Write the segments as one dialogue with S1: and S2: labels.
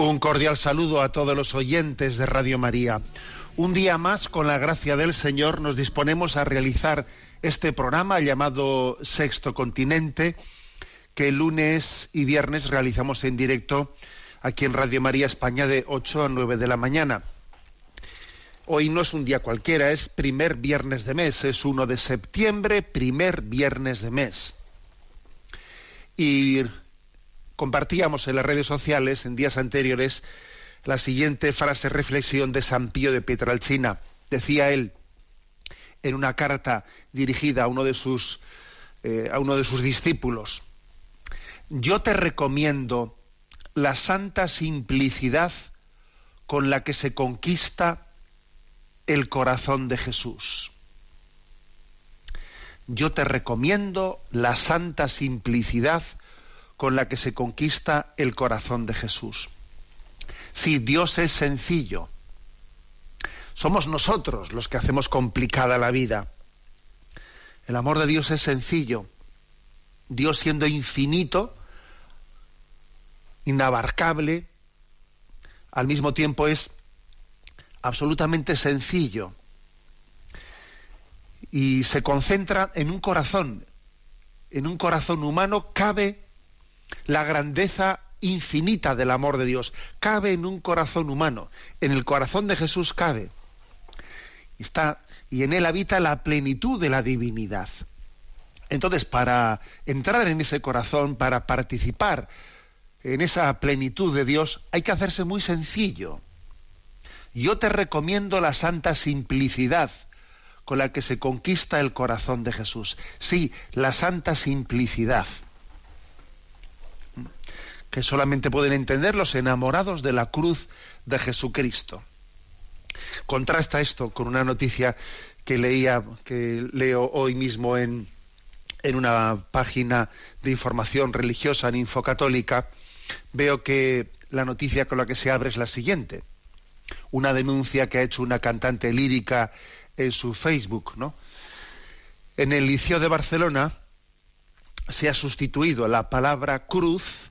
S1: Un cordial saludo a todos los oyentes de Radio María. Un día más, con la gracia del Señor, nos disponemos a realizar este programa llamado Sexto Continente, que lunes y viernes realizamos en directo aquí en Radio María España de 8 a 9 de la mañana. Hoy no es un día cualquiera, es primer viernes de mes, es 1 de septiembre, primer viernes de mes. Y compartíamos en las redes sociales en días anteriores la siguiente frase reflexión de San Pío de Pietralcina. Decía él en una carta dirigida a uno de sus eh, a uno de sus discípulos: Yo te recomiendo la santa simplicidad con la que se conquista el corazón de Jesús. Yo te recomiendo la santa simplicidad con la que se conquista el corazón de Jesús. Sí, Dios es sencillo. Somos nosotros los que hacemos complicada la vida. El amor de Dios es sencillo. Dios siendo infinito, inabarcable, al mismo tiempo es absolutamente sencillo. Y se concentra en un corazón. En un corazón humano cabe la grandeza infinita del amor de Dios. Cabe en un corazón humano. En el corazón de Jesús cabe. Está, y en él habita la plenitud de la divinidad. Entonces, para entrar en ese corazón, para participar en esa plenitud de Dios, hay que hacerse muy sencillo. Yo te recomiendo la santa simplicidad con la que se conquista el corazón de Jesús. Sí, la santa simplicidad que solamente pueden entender los enamorados de la cruz de Jesucristo. Contrasta esto con una noticia que leía, que leo hoy mismo en, en una página de información religiosa en Infocatólica. Veo que la noticia con la que se abre es la siguiente. Una denuncia que ha hecho una cantante lírica en su Facebook, ¿no? En el Liceo de Barcelona se ha sustituido la palabra cruz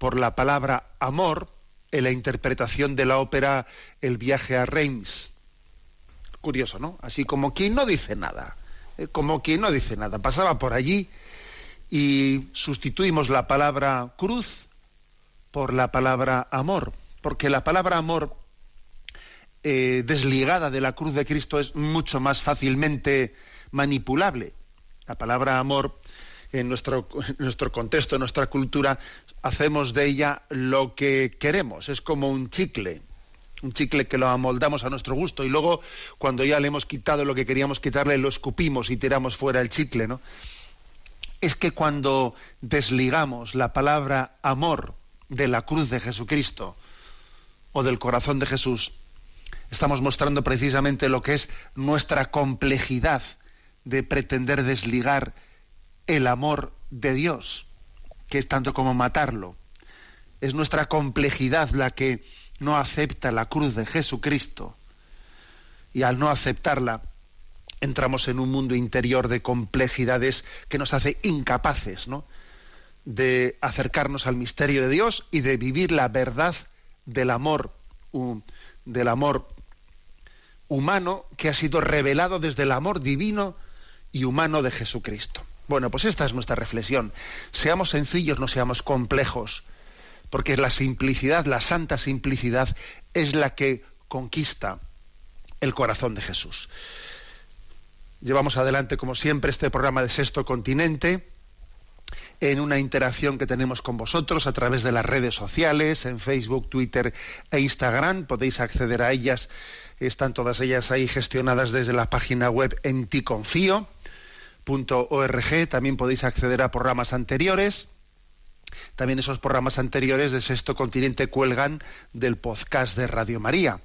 S1: por la palabra amor en la interpretación de la ópera El viaje a Reims. Curioso, ¿no? Así como quien no dice nada, eh, como quien no dice nada. Pasaba por allí y sustituimos la palabra cruz por la palabra amor, porque la palabra amor eh, desligada de la cruz de Cristo es mucho más fácilmente manipulable. La palabra amor en nuestro, nuestro contexto, en nuestra cultura, hacemos de ella lo que queremos. Es como un chicle, un chicle que lo amoldamos a nuestro gusto y luego cuando ya le hemos quitado lo que queríamos quitarle, lo escupimos y tiramos fuera el chicle, ¿no? Es que cuando desligamos la palabra amor de la cruz de Jesucristo o del corazón de Jesús, estamos mostrando precisamente lo que es nuestra complejidad de pretender desligar el amor de Dios, que es tanto como matarlo. Es nuestra complejidad la que no acepta la cruz de Jesucristo. Y al no aceptarla, entramos en un mundo interior de complejidades que nos hace incapaces, ¿no? de acercarnos al misterio de Dios y de vivir la verdad del amor, del amor humano que ha sido revelado desde el amor divino y humano de Jesucristo. Bueno, pues esta es nuestra reflexión. Seamos sencillos, no seamos complejos, porque la simplicidad, la santa simplicidad, es la que conquista el corazón de Jesús. Llevamos adelante, como siempre, este programa de Sexto Continente en una interacción que tenemos con vosotros a través de las redes sociales, en Facebook, Twitter e Instagram. Podéis acceder a ellas, están todas ellas ahí gestionadas desde la página web en También podéis acceder a programas anteriores. También esos programas anteriores de Sexto Continente cuelgan del podcast de Radio María.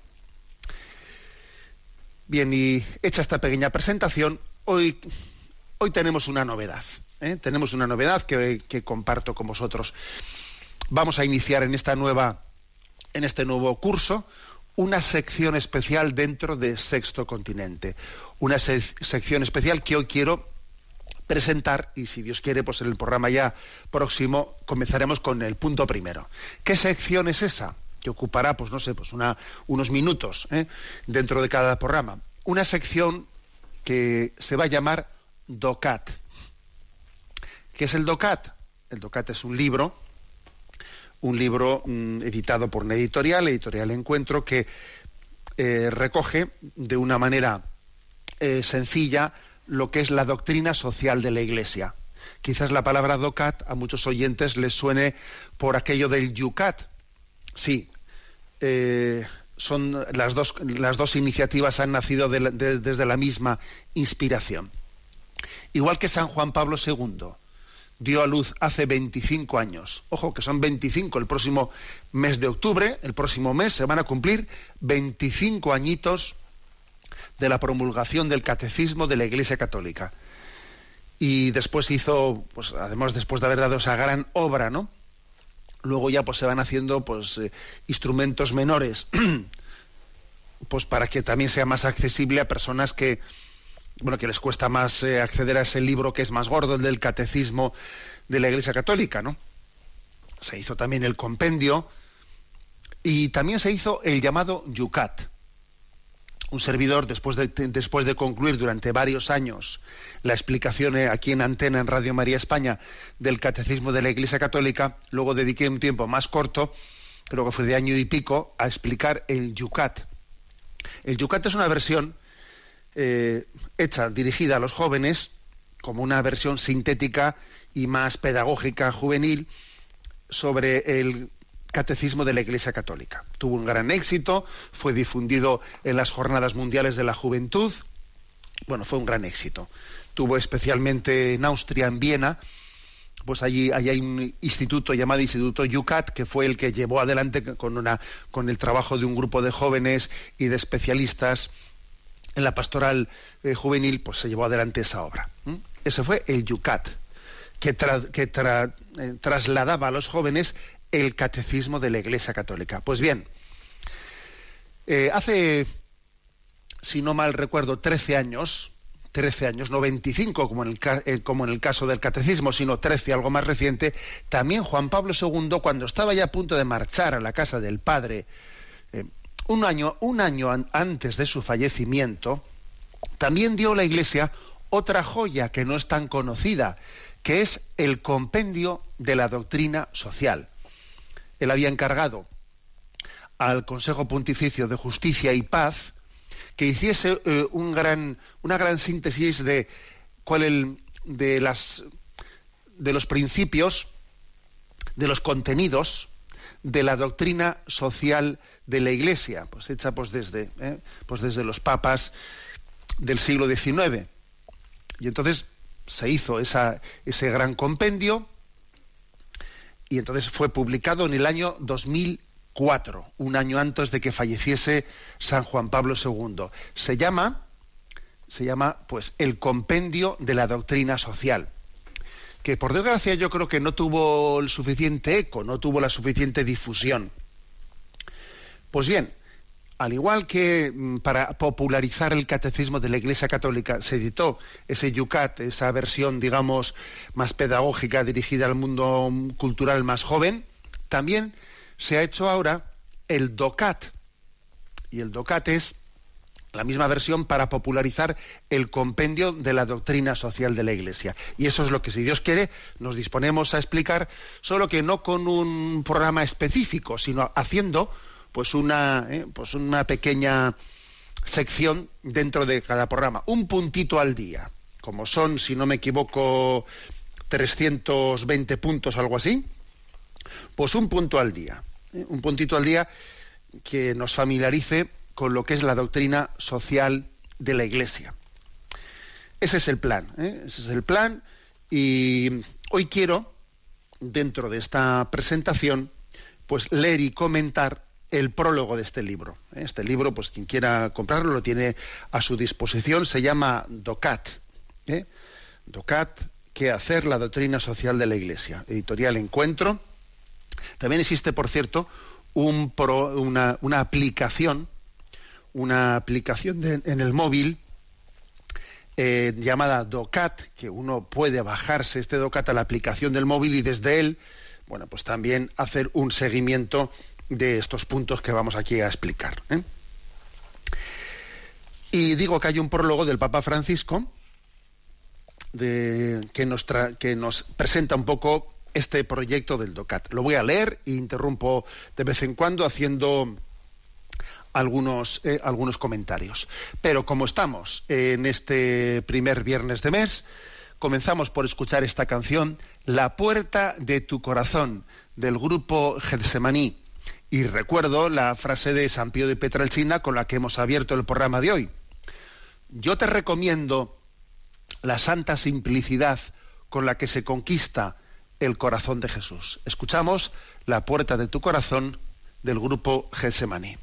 S1: Bien, y hecha esta pequeña presentación, hoy, hoy tenemos una novedad. ¿eh? Tenemos una novedad que, comparto con vosotros. Vamos a iniciar en esta nueva, en este nuevo curso, una sección especial dentro de Sexto Continente. Una sección especial que hoy quiero presentar y si Dios quiere, pues en el programa ya próximo comenzaremos con el punto primero. ¿Qué sección es esa? que ocupará, pues no sé, pues una, unos minutos ¿eh? dentro de cada programa. Una sección que se va a llamar DOCAT. ¿Qué es el DOCAT? El DOCAT es un libro, un libro mm, editado por una editorial, Editorial Encuentro, que eh, recoge de una manera eh, sencilla lo que es la doctrina social de la Iglesia. Quizás la palabra DOCAT a muchos oyentes les suene por aquello del YUCAT. Sí, eh, son las dos, las dos iniciativas han nacido desde la misma inspiración. Igual que San Juan Pablo II dio a luz hace 25 años. Ojo, que son 25 el próximo mes de octubre, el próximo mes se van a cumplir 25 añitos de la promulgación del catecismo de la Iglesia Católica. Y después hizo, pues además después de haber dado esa gran obra, ¿no? luego ya pues se van haciendo pues eh, instrumentos menores pues para que también sea más accesible a personas que bueno que les cuesta más eh, acceder a ese libro que es más gordo el del catecismo de la Iglesia Católica no se hizo también el compendio y también se hizo el llamado Yucat un servidor, después de, después de concluir durante varios años la explicación eh, aquí en Antena, en Radio María España, del Catecismo de la Iglesia Católica, luego dediqué un tiempo más corto, creo que fue de año y pico, a explicar el Yucat. El Yucat es una versión eh, hecha, dirigida a los jóvenes, como una versión sintética y más pedagógica juvenil sobre el Catecismo de la Iglesia Católica. Tuvo un gran éxito, fue difundido en las Jornadas Mundiales de la Juventud. Bueno, fue un gran éxito. Tuvo especialmente en Austria, en Viena, pues allí, hay un instituto llamado Instituto Yucat, que fue el que llevó adelante con, una, con el trabajo de un grupo de jóvenes y de especialistas en la pastoral eh, juvenil, pues se llevó adelante esa obra. Ese fue el Yucat, que, eh, trasladaba a los jóvenes el catecismo de la Iglesia Católica. Pues bien, eh, hace, si no mal recuerdo, 13 años, 13 años, no 25 como en, el, eh, como en el caso del catecismo, sino 13, algo más reciente, también Juan Pablo II, cuando estaba ya a punto de marchar a la casa del Padre, eh, un, año, un año antes de su fallecimiento, también dio a la Iglesia otra joya que no es tan conocida, que es el compendio de la doctrina social él había encargado al Consejo Pontificio de Justicia y Paz que hiciese eh, un gran, una gran síntesis de cuál el, de las de los principios, de los contenidos de la doctrina social de la Iglesia, pues hecha pues desde, eh, pues desde los papas del siglo XIX. Y entonces se hizo ese gran compendio y entonces fue publicado en el año 2004, un año antes de que falleciese San Juan Pablo II. Se llama, se llama, pues, el Compendio de la Doctrina Social, que por desgracia yo creo que no tuvo el suficiente eco, no tuvo la suficiente difusión. Pues bien, al igual que mm, para popularizar el catecismo de la Iglesia Católica se editó ese Yucat, esa versión, digamos, más pedagógica dirigida al mundo cultural más joven, también se ha hecho ahora el DOCAT. Y el DOCAT es la misma versión para popularizar el compendio de la doctrina social de la Iglesia. Y eso es lo que, si Dios quiere, nos disponemos a explicar, solo que no con un programa específico, sino haciendo pues una, eh, pues una pequeña sección dentro de cada programa, un puntito al día, como son, si no me equivoco, 320 puntos, algo así, pues un punto al día, ¿eh? un puntito al día que nos familiarice con lo que es la doctrina social de la Iglesia. Ese es el plan, ¿eh? ese es el plan y hoy quiero, dentro de esta presentación, pues leer y comentar el prólogo de este libro. ¿eh? Este libro, pues quien quiera comprarlo lo tiene a su disposición, se llama DOCAT. ¿eh? DOCAT, ¿qué hacer? La doctrina social de la Iglesia. Editorial Encuentro. También existe, por cierto, un una, aplicación, una aplicación en el móvil eh, llamada DOCAT, que uno puede bajarse este DOCAT a la aplicación del móvil y desde él, bueno, pues también hacer un seguimiento de estos puntos que vamos aquí a explicar. ¿eh? Y digo que hay un prólogo del Papa Francisco que, nos presenta un poco este proyecto del DOCAT. Lo voy a leer e interrumpo de vez en cuando haciendo algunos, eh, algunos comentarios. Pero como estamos en este primer viernes de mes, comenzamos por escuchar esta canción, La puerta de tu corazón, del grupo Getsemaní. Y recuerdo la frase de San Pío de Petralcina con la que hemos abierto el programa de hoy. Yo te recomiendo la santa simplicidad con la que se conquista el corazón de Jesús. Escuchamos La puerta de tu corazón del grupo Getsemaní.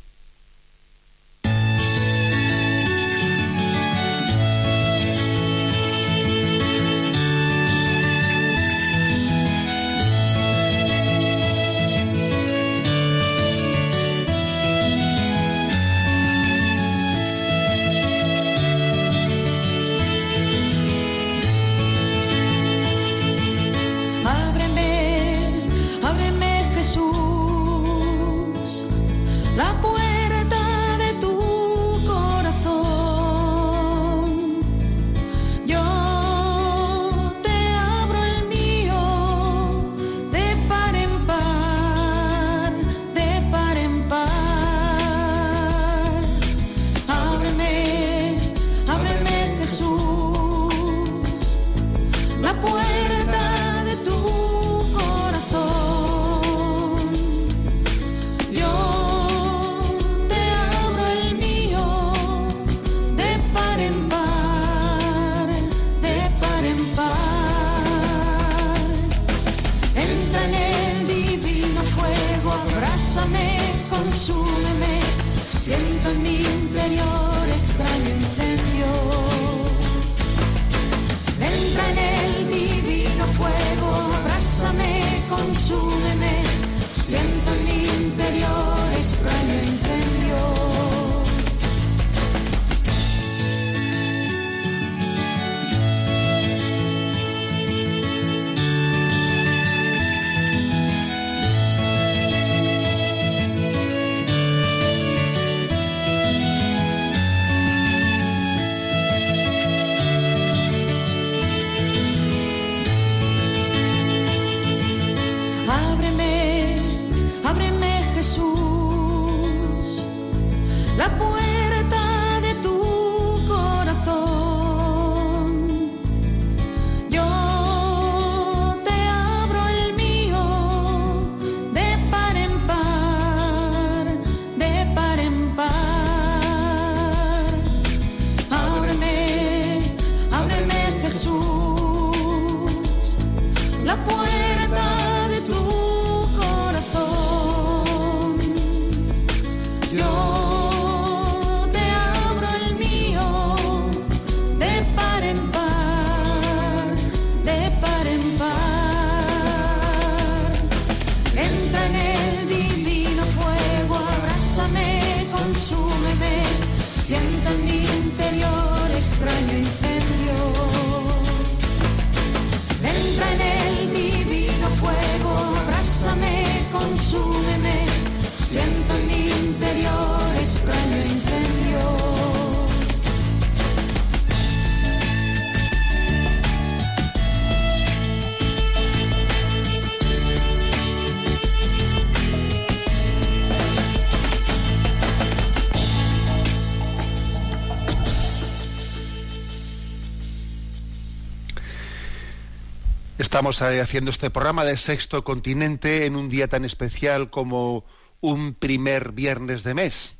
S1: Estamos eh, haciendo este programa de Sexto Continente en un día tan especial como un primer viernes de mes.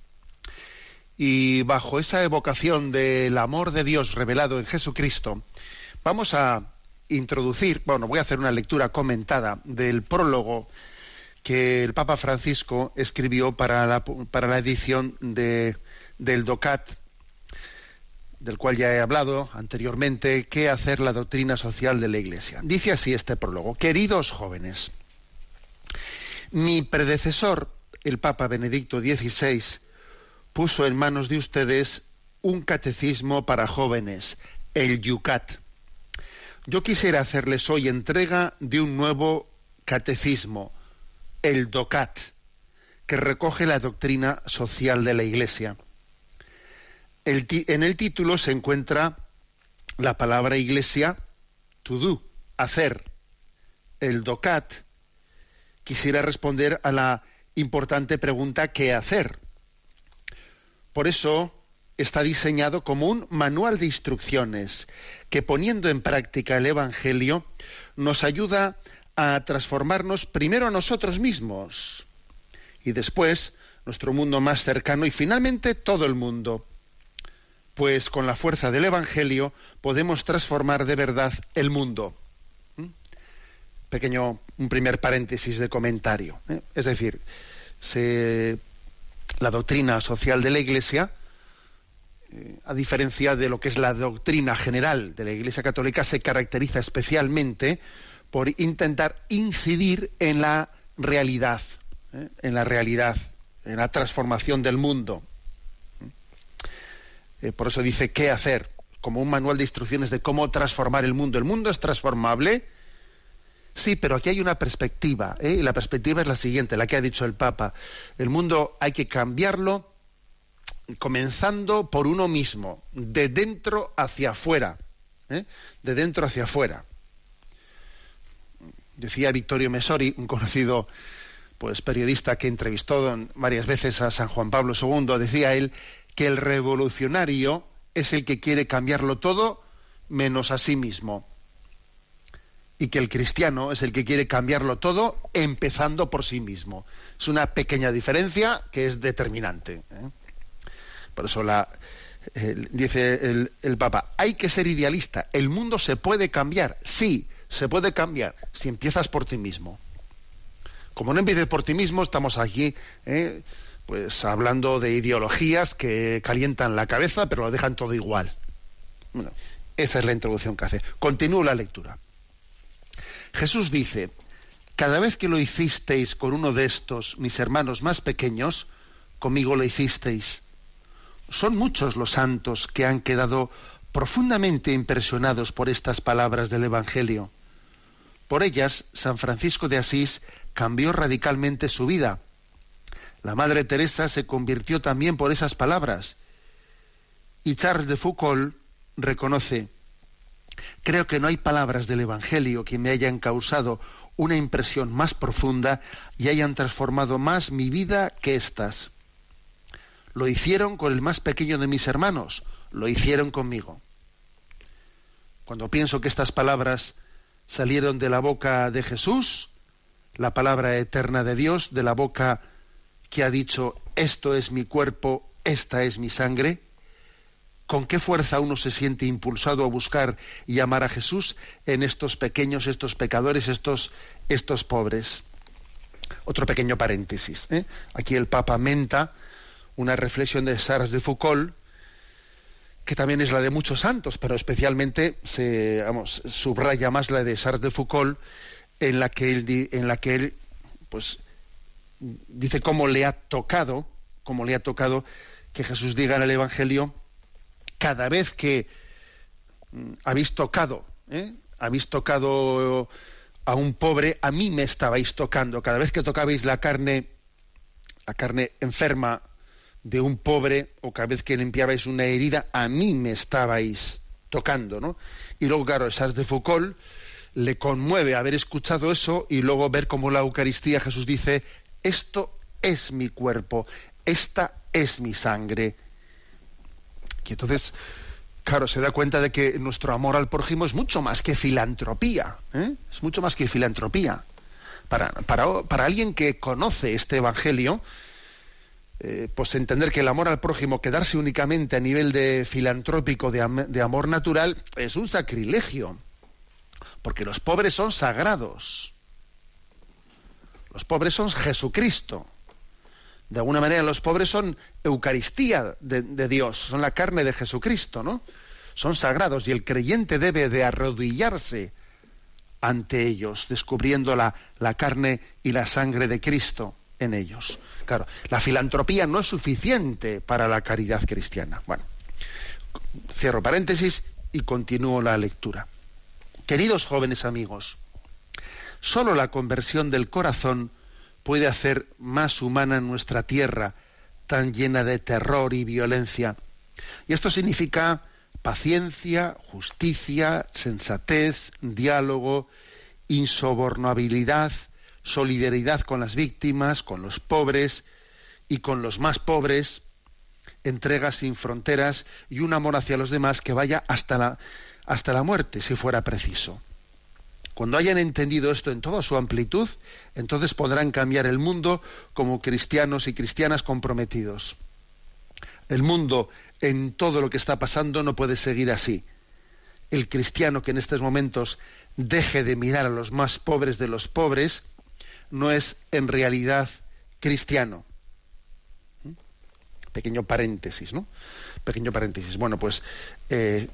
S1: Y bajo esa evocación del amor de Dios revelado en Jesucristo, vamos a introducir, bueno, voy a hacer una lectura comentada del prólogo que el Papa Francisco escribió para la, para la edición de, del DOCAT del cual ya he hablado anteriormente, qué hacer la doctrina social de la Iglesia. Dice así este prólogo. Queridos jóvenes, mi predecesor, el Papa Benedicto XVI, puso en manos de ustedes un catecismo para jóvenes, el Yucat. Yo quisiera hacerles hoy entrega de un nuevo catecismo, el DOCAT, que recoge la doctrina social de la Iglesia en el título se encuentra la palabra iglesia, to do, hacer. El DOCAT quisiera responder a la importante pregunta ¿qué hacer? Por eso está diseñado como un manual de instrucciones que poniendo en práctica el Evangelio nos ayuda a transformarnos primero a nosotros mismos y después nuestro mundo más cercano y finalmente todo el mundo pues con la fuerza del Evangelio podemos transformar de verdad el mundo. ¿Mm? Pequeño, un primer paréntesis de comentario. ¿eh? Es decir, la doctrina social de la Iglesia, eh, a diferencia de lo que es la doctrina general de la Iglesia Católica, se caracteriza especialmente por intentar incidir en la realidad, ¿eh? en la realidad, en la transformación del mundo. Eh, por eso dice qué hacer, como un manual de instrucciones de cómo transformar el mundo. ¿El mundo es transformable? Sí, pero aquí hay una perspectiva, ¿eh? y la perspectiva es la siguiente, la que ha dicho el Papa. El mundo hay que cambiarlo comenzando por uno mismo, de dentro hacia afuera, ¿eh? de dentro hacia afuera. Decía Vittorio Mesori, un conocido pues periodista que entrevistó varias veces a San Juan Pablo II, decía él que el revolucionario es el que quiere cambiarlo todo menos a sí mismo. Y que el cristiano es el que quiere cambiarlo todo empezando por sí mismo. Es una pequeña diferencia que es determinante. ¿eh? Por eso la, dice el, Papa, hay que ser idealista. El mundo se puede cambiar, sí, se puede cambiar si empiezas por ti mismo. Como no empieces por ti mismo, estamos aquí ¿eh? Pues hablando de ideologías que calientan la cabeza, pero lo dejan todo igual. Bueno, esa es la introducción que hace. Continúo la lectura. Jesús dice, cada vez que lo hicisteis con uno de estos, mis hermanos más pequeños, conmigo lo hicisteis. Son muchos los santos que han quedado profundamente impresionados por estas palabras del Evangelio. Por ellas, San Francisco de Asís cambió radicalmente su vida la Madre Teresa se convirtió también por esas palabras. Y Charles de Foucault reconoce, creo que no hay palabras del Evangelio que me hayan causado una impresión más profunda y hayan transformado más mi vida que estas. Lo hicieron con el más pequeño de mis hermanos, lo hicieron conmigo. Cuando pienso que estas palabras salieron de la boca de Jesús, la palabra eterna de Dios, de la boca que ha dicho, esto es mi cuerpo, esta es mi sangre? ¿Con qué fuerza uno se siente impulsado a buscar y amar a Jesús en estos pequeños, estos pecadores, estos, estos pobres? Otro pequeño paréntesis. ¿eh? Aquí el Papa menta una reflexión de Sarres de Foucault, que también es la de muchos santos, pero especialmente se vamos, subraya más la de Sarres de Foucault, en la que él, en la que él pues, dice cómo le ha tocado, cómo le ha tocado que Jesús diga en el Evangelio, cada vez que mm, habéis tocado, ¿eh? habéis tocado a un pobre, a mí me estabais tocando. Cada vez que tocabais la carne, la carne enferma de un pobre, o cada vez que limpiabais una herida, a mí me estabais tocando, ¿no? Y luego, claro, Charles de Foucault le conmueve haber escuchado eso y luego ver cómo la Eucaristía Jesús dice, esto es mi cuerpo, esta es mi sangre. Y entonces claro, se da cuenta de que nuestro amor al prójimo es mucho más que filantropía, ¿eh? es mucho más que filantropía. Para, para, para alguien que conoce este Evangelio, eh, pues entender que el amor al prójimo, quedarse únicamente a nivel de filantrópico, de, de amor natural, es un sacrilegio. Porque los pobres son sagrados. Los pobres son Jesucristo. De alguna manera los pobres son Eucaristía de, Dios, son la carne de Jesucristo, ¿no? Son sagrados y el creyente debe de arrodillarse ante ellos, descubriendo la, la carne y la sangre de Cristo en ellos. Claro, la filantropía no es suficiente para la caridad cristiana. Bueno, cierro paréntesis y continúo la lectura. Queridos jóvenes amigos, solo la conversión del corazón puede hacer más humana nuestra tierra, tan llena de terror y violencia. Y esto significa paciencia, justicia, sensatez, diálogo, insobornabilidad, solidaridad con las víctimas, con los pobres y con los más pobres, entrega sin fronteras y un amor hacia los demás que vaya hasta la, hasta la muerte, si fuera preciso. Cuando hayan entendido esto en toda su amplitud, entonces podrán cambiar el mundo como cristianos y cristianas comprometidos. El mundo en todo lo que está pasando no puede seguir así. El cristiano que en estos momentos deje de mirar a los más pobres de los pobres no es en realidad cristiano. ¿Mm? Pequeño paréntesis, ¿no? Pequeño paréntesis. Bueno, pues eh,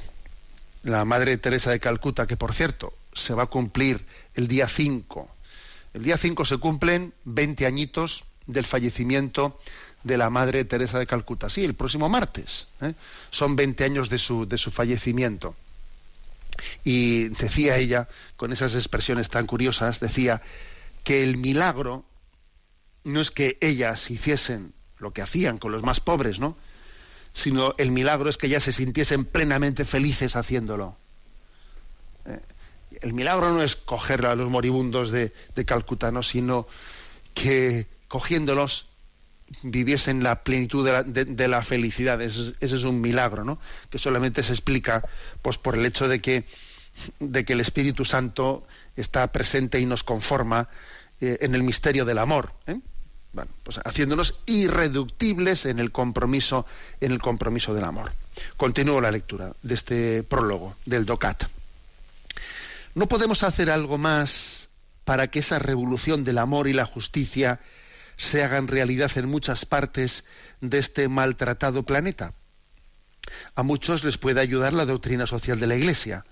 S1: la Madre Teresa de Calcuta, que por cierto se va a cumplir el día 5. El día 5 se cumplen 20 añitos del fallecimiento de la Madre Teresa de Calcuta. Sí, el próximo martes. ¿eh? Son 20 años de su, de su fallecimiento. Y decía ella, con esas expresiones tan curiosas, decía que el milagro no es que ellas hiciesen lo que hacían con los más pobres, ¿no? Sino el milagro es que ellas se sintiesen plenamente felices haciéndolo. ¿Eh? El milagro no es coger a los moribundos de, de Calcuta, sino que cogiéndolos viviesen la plenitud de la, de, la felicidad. Ese, es un milagro, ¿no? Que solamente se explica pues, por el hecho de que, el Espíritu Santo está presente y nos conforma eh, en el misterio del amor. ¿eh? Pues haciéndonos irreductibles en el compromiso, en el compromiso del amor. Continúo la lectura de este prólogo del DOCAT. ¿No podemos hacer algo más para que esa revolución del amor y la justicia se hagan realidad en muchas partes de este maltratado planeta? A muchos les puede ayudar la doctrina social de la Iglesia.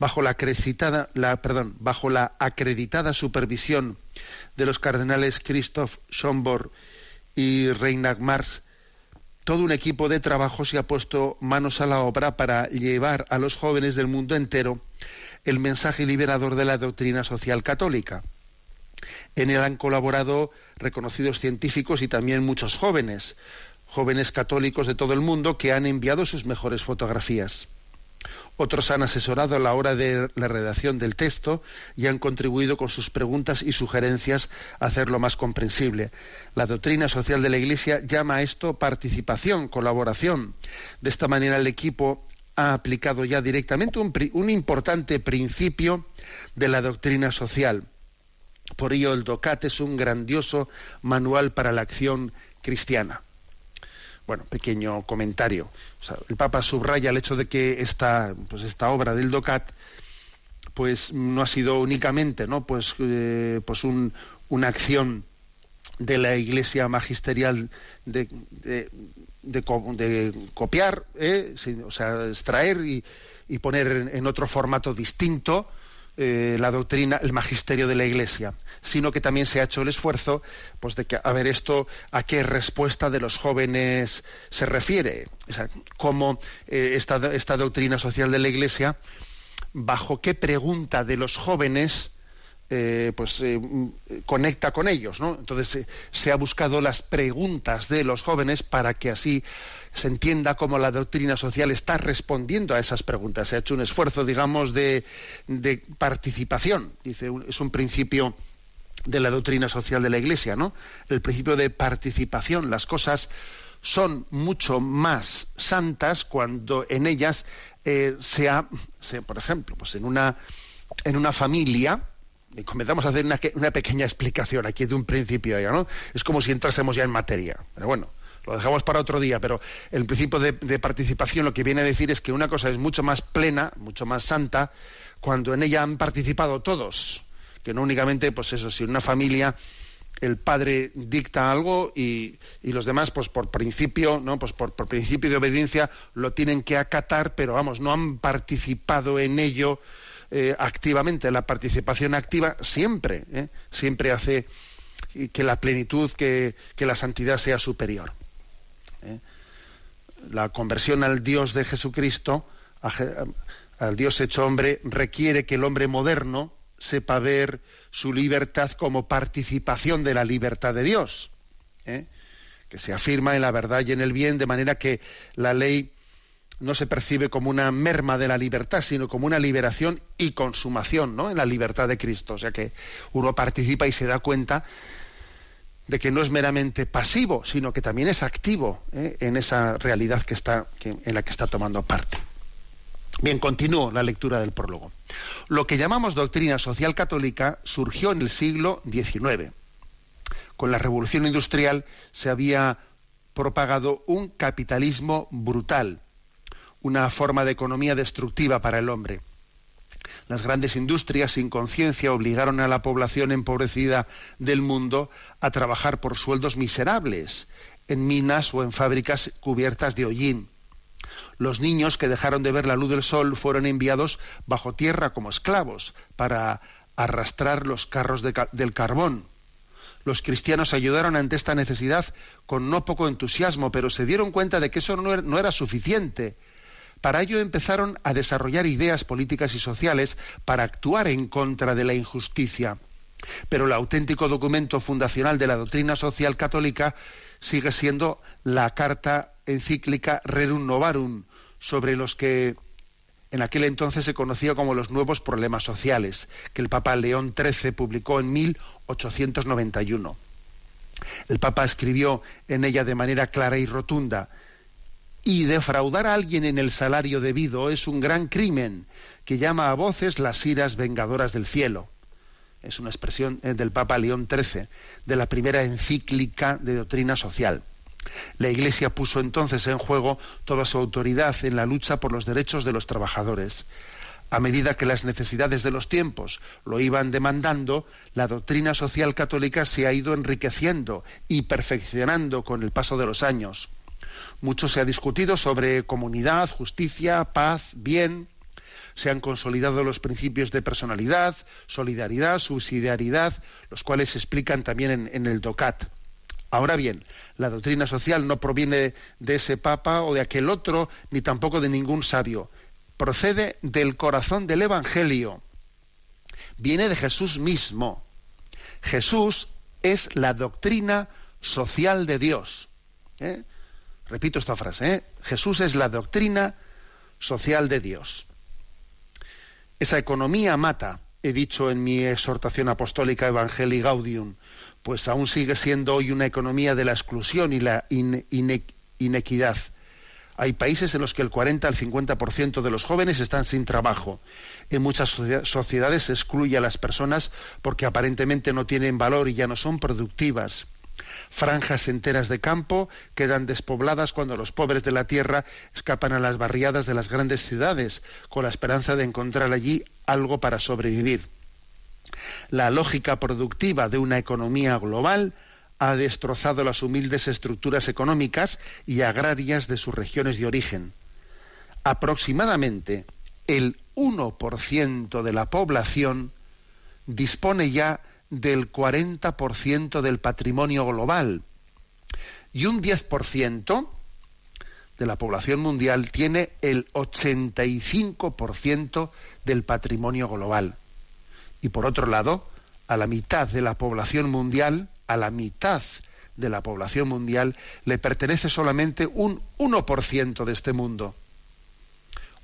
S1: Bajo la, acreditada, la, perdón, bajo la acreditada supervisión de los cardenales Christoph Schomburg y Reinhard Marx, todo un equipo de trabajo se ha puesto manos a la obra para llevar a los jóvenes del mundo entero el mensaje liberador de la doctrina social católica. En él han colaborado reconocidos científicos y también muchos jóvenes, jóvenes católicos de todo el mundo que han enviado sus mejores fotografías. Otros han asesorado a la hora de la redacción del texto y han contribuido con sus preguntas y sugerencias a hacerlo más comprensible. La doctrina social de la Iglesia llama a esto participación, colaboración. De esta manera el equipo ha aplicado ya directamente un, importante principio de la doctrina social. Por ello, el DOCAT es un grandioso manual para la acción cristiana. Bueno, pequeño comentario. El Papa subraya el hecho de que esta, pues esta obra del DOCAT pues no ha sido únicamente ¿no? pues, eh, pues un, una acción de la Iglesia magisterial de, de, copiar, ¿eh? o sea, extraer y, y poner en, en, otro formato distinto eh, la doctrina, el magisterio de la Iglesia, sino que también se ha hecho el esfuerzo pues, de que, a ver, esto a qué respuesta de los jóvenes se refiere, o sea, cómo eh, esta, esta doctrina social de la Iglesia, bajo qué pregunta de los jóvenes eh, pues eh, conecta con ellos, ¿no? Entonces eh, se ha buscado las preguntas de los jóvenes para que así se entienda cómo la doctrina social está respondiendo a esas preguntas. Se ha hecho un esfuerzo, digamos, de, participación. Dice, es un principio de la doctrina social de la Iglesia, ¿no? El principio de participación. Las cosas son mucho más santas cuando en ellas eh, sea, por ejemplo, pues en una, en una familia, comenzamos a hacer una, una, pequeña explicación aquí de un principio ya, ¿no? Es como si entrásemos ya en materia. Pero bueno, lo dejamos para otro día, pero el principio de, de, participación lo que viene a decir es que una cosa es mucho más plena, mucho más santa, cuando en ella han participado todos, que no únicamente, pues eso, si una familia el padre dicta algo y, los demás, pues por principio, ¿no? Pues por, principio de obediencia lo tienen que acatar, pero vamos, no han participado en ello eh, activamente. La participación activa siempre, ¿eh? siempre hace que la plenitud, que, la santidad sea superior. ¿eh? La conversión al Dios de Jesucristo, al Dios hecho hombre, requiere que el hombre moderno sepa ver su libertad como participación de la libertad de Dios, que se afirma en la verdad y en el bien, de manera que la ley no se percibe como una merma de la libertad, sino como una liberación y consumación ¿no? en la libertad de Cristo. O sea que uno participa y se da cuenta de que no es meramente pasivo, sino que también es activo ¿eh? en esa realidad que está, en la que está tomando parte. Bien, continúo la lectura del prólogo. Lo que llamamos doctrina social católica surgió en el siglo XIX. Con la revolución industrial se había propagado un capitalismo brutal, una forma de economía destructiva para el hombre. Las grandes industrias sin conciencia obligaron a la población empobrecida del mundo a trabajar por sueldos miserables en minas o en fábricas cubiertas de hollín los niños que dejaron de ver la luz del sol fueron enviados bajo tierra como esclavos para arrastrar los carros del carbón. Los cristianos ayudaron ante esta necesidad con no poco entusiasmo, pero se dieron cuenta de que eso no era, no era suficiente. Para ello empezaron a desarrollar ideas políticas y sociales para actuar en contra de la injusticia. Pero el auténtico documento fundacional de la doctrina social católica sigue siendo la Carta encíclica Rerum Novarum, sobre los que en aquel entonces se conocía como los nuevos problemas sociales, que el Papa León XIII publicó en 1891. El Papa escribió en ella de manera clara y rotunda, y defraudar a alguien en el salario debido es un gran crimen que llama a voces las iras vengadoras del cielo. Es una expresión eh, del Papa León XIII, de la primera encíclica de doctrina social. La Iglesia puso entonces en juego toda su autoridad en la lucha por los derechos de los trabajadores. A medida que las necesidades de los tiempos lo iban demandando, la doctrina social católica se ha ido enriqueciendo y perfeccionando con el paso de los años. Mucho se ha discutido sobre comunidad, justicia, paz, bien. Se han consolidado los principios de personalidad, solidaridad, subsidiariedad, los cuales se explican también en, el DOCAT. Ahora bien, la doctrina social no proviene de ese papa o de aquel otro, ni tampoco de ningún sabio. Procede del corazón del Evangelio. Viene de Jesús mismo. Jesús es la doctrina social de Dios. ¿eh? Repito esta frase. ¿eh? Jesús es la doctrina social de Dios. Esa economía mata, he dicho en mi exhortación apostólica Evangelii Gaudium pues aún sigue siendo hoy una economía de la exclusión y la inequidad. Hay países en los que el 40 al 50% de los jóvenes están sin trabajo. En muchas sociedades se excluye a las personas porque aparentemente no tienen valor y ya no son productivas. Franjas enteras de campo quedan despobladas cuando los pobres de la tierra escapan a las barriadas de las grandes ciudades con la esperanza de encontrar allí algo para sobrevivir. La lógica productiva de una economía global ha destrozado las humildes estructuras económicas y agrarias de sus regiones de origen. Aproximadamente el 1% de la población dispone ya del 40% del patrimonio global y un 10% de la población mundial tiene el 85% del patrimonio global y por otro lado, a la mitad de la población mundial, a la mitad de la población mundial, le pertenece solamente un 1% de este mundo.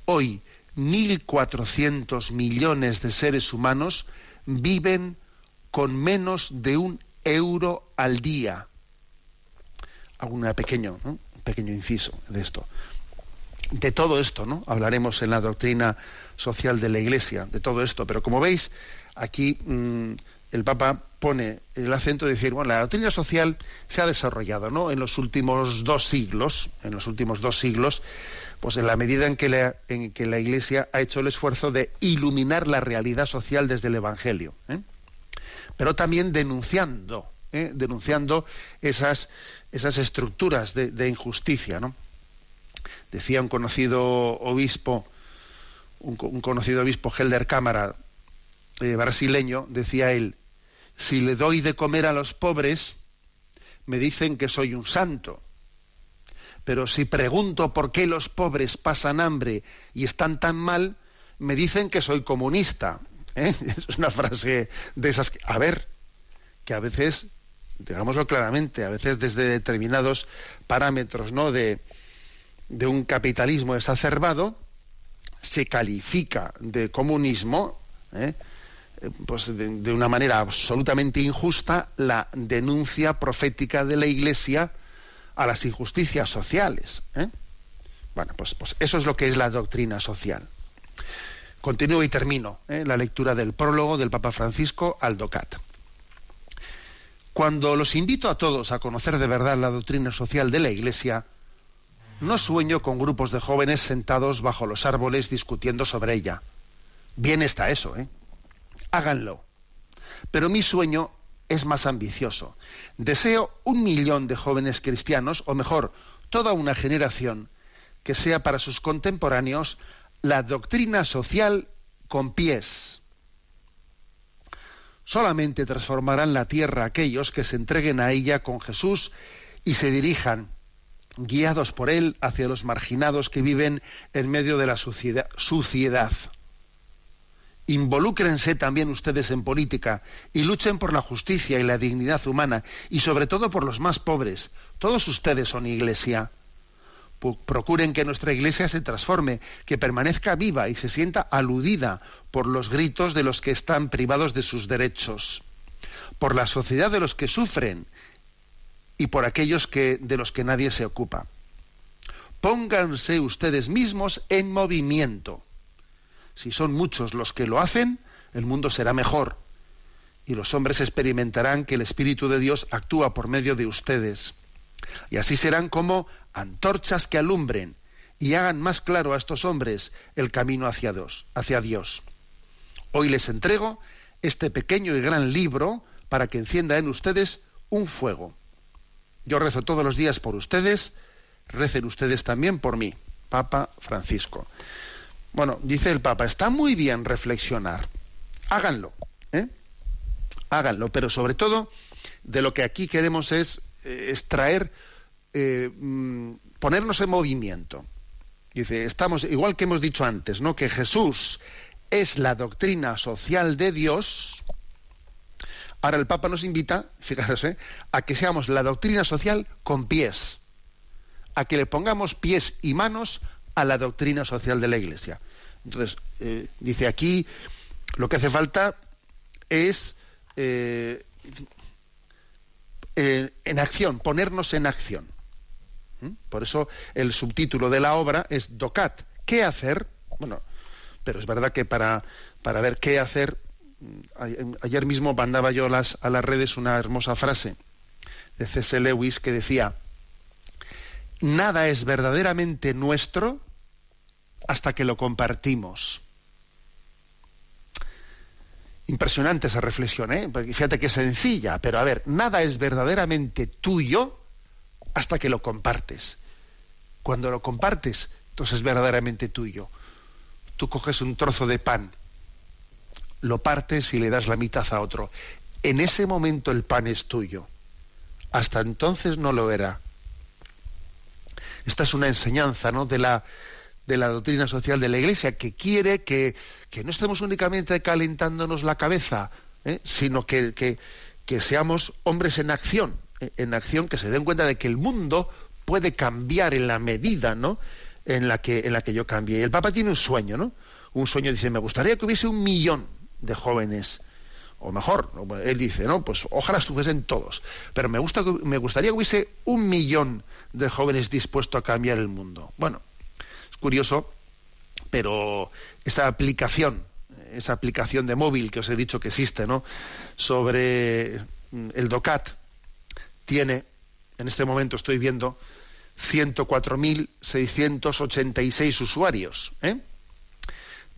S1: Hoy, 1.400 millones de seres humanos viven con menos de un euro al día. Hago una pequeño, pequeño inciso de esto. De todo esto, ¿no? Hablaremos en la doctrina social de la Iglesia, de todo esto. Pero como veis, aquí mm, el Papa pone el acento de decir, bueno, la doctrina social se ha desarrollado, ¿no? En los últimos dos siglos, en los últimos dos siglos, pues en la medida en que la, en que la Iglesia ha hecho el esfuerzo de iluminar la realidad social desde el Evangelio, ¿eh? Pero también denunciando, ¿eh? denunciando esas, esas estructuras de, injusticia, ¿no? Decía un conocido obispo, un, conocido obispo Helder Cámara, eh, brasileño, decía él, si le doy de comer a los pobres, me dicen que soy un santo. Pero si pregunto por qué los pobres pasan hambre y están tan mal, me dicen que soy comunista. ¿Eh? Es una frase de esas que, a ver, que a veces, digámoslo claramente, a veces desde determinados parámetros ¿no? de, de un capitalismo exacerbado, se califica de comunismo ¿eh? pues de, una manera absolutamente injusta la denuncia profética de la Iglesia a las injusticias sociales. ¿eh? Bueno, pues, pues, eso es lo que es la doctrina social. Continúo y termino ¿eh? la lectura del prólogo del Papa Francisco al DOCAT. Cuando los invito a todos a conocer de verdad la doctrina social de la Iglesia, no sueño con grupos de jóvenes sentados bajo los árboles discutiendo sobre ella. Bien está eso, ¿eh? háganlo. Pero mi sueño es más ambicioso. Deseo un millón de jóvenes cristianos, o mejor, toda una generación, que sea para sus contemporáneos la doctrina social con pies. Solamente transformarán la tierra aquellos que se entreguen a ella con Jesús y se dirijan, guiados por él, hacia los marginados que viven en medio de la suciedad. Involúcrense también ustedes en política y luchen por la justicia y la dignidad humana y sobre todo por los más pobres. Todos ustedes son iglesia. Procuren que nuestra iglesia se transforme, que permanezca viva y se sienta aludida por los gritos de los que están privados de sus derechos, por la sociedad de los que sufren y por aquellos que, de los que nadie se ocupa. Pónganse ustedes mismos en movimiento si son muchos los que lo hacen, el mundo será mejor y los hombres experimentarán que el Espíritu de Dios actúa por medio de ustedes. Y así serán como antorchas que alumbren y hagan más claro a estos hombres el camino hacia Dios, hacia Dios. Hoy les entrego este pequeño y gran libro para que encienda en ustedes un fuego. Yo rezo todos los días por ustedes, recen ustedes también por mí, Papa Francisco. Bueno, dice el Papa, está muy bien reflexionar. Háganlo, ¿eh? Háganlo, pero sobre todo de lo que aquí queremos es eh, extraer, mm, ponernos en movimiento. Dice, estamos, igual que hemos dicho antes, ¿no? Que Jesús es la doctrina social de Dios. Ahora el Papa nos invita, fíjate, a que seamos la doctrina social con pies, a que le pongamos pies y manos a la doctrina social de la Iglesia. Entonces, eh, dice aquí, lo que hace falta es eh, eh, en acción, ponernos en acción. Por eso el subtítulo de la obra es DOCAT. ¿Qué hacer? Bueno, pero es verdad que para, para ver qué hacer, mm, ayer mismo mandaba yo las, a las redes una hermosa frase de C.S. Lewis que decía, nada es verdaderamente nuestro hasta que lo compartimos. Impresionante esa reflexión, ¿eh? fíjate que sencilla, pero a ver, nada es verdaderamente tuyo hasta que lo compartes. Cuando lo compartes, entonces es verdaderamente tuyo. Tú coges un trozo de pan, lo partes y le das la mitad a otro. En ese momento el pan es tuyo. Hasta entonces no lo era. Esta es una enseñanza ¿no? de, la, de la doctrina social de la Iglesia, que quiere que, no estemos únicamente calentándonos la cabeza, ¿eh? sino que, que, seamos hombres en acción. En acción que se den cuenta de que el mundo puede cambiar en la medida ¿no? en, la que, en la que yo cambie. Y el Papa tiene un sueño, ¿no? Un sueño, dice, me gustaría que hubiese un millón de jóvenes o mejor, él dice, no, pues ojalá estuviesen todos, pero me, gusta, me gustaría que hubiese un millón de jóvenes dispuestos a cambiar el mundo. Bueno, es curioso, pero esa aplicación, esa aplicación de móvil que os he dicho que existe, ¿no? Sobre mm, el DOCAT, tiene, en este momento estoy viendo, 104.686 usuarios. ¿eh?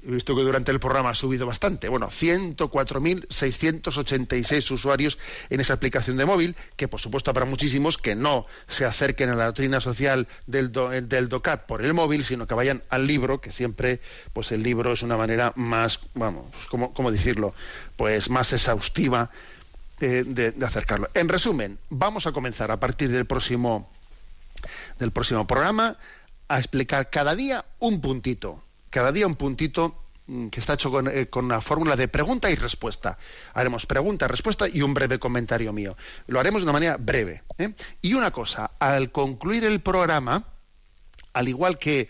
S1: He visto que durante el programa ha subido bastante. Bueno, 104.686 usuarios en esa aplicación de móvil, que por supuesto habrá muchísimos que no se acerquen a la doctrina social del, del DOCAT por el móvil, sino que vayan al libro, que siempre, pues el libro es una manera más, vamos, ¿cómo, cómo decirlo? Pues más exhaustiva de, acercarlo. En resumen, vamos a comenzar a partir del próximo, del próximo programa a explicar cada día un puntito cada día un puntito mm, que está hecho con, eh, con, una fórmula de pregunta y respuesta. Haremos pregunta, respuesta y un breve comentario mío. Lo haremos de una manera breve. ¿eh? Y una cosa, al concluir el programa, al igual que,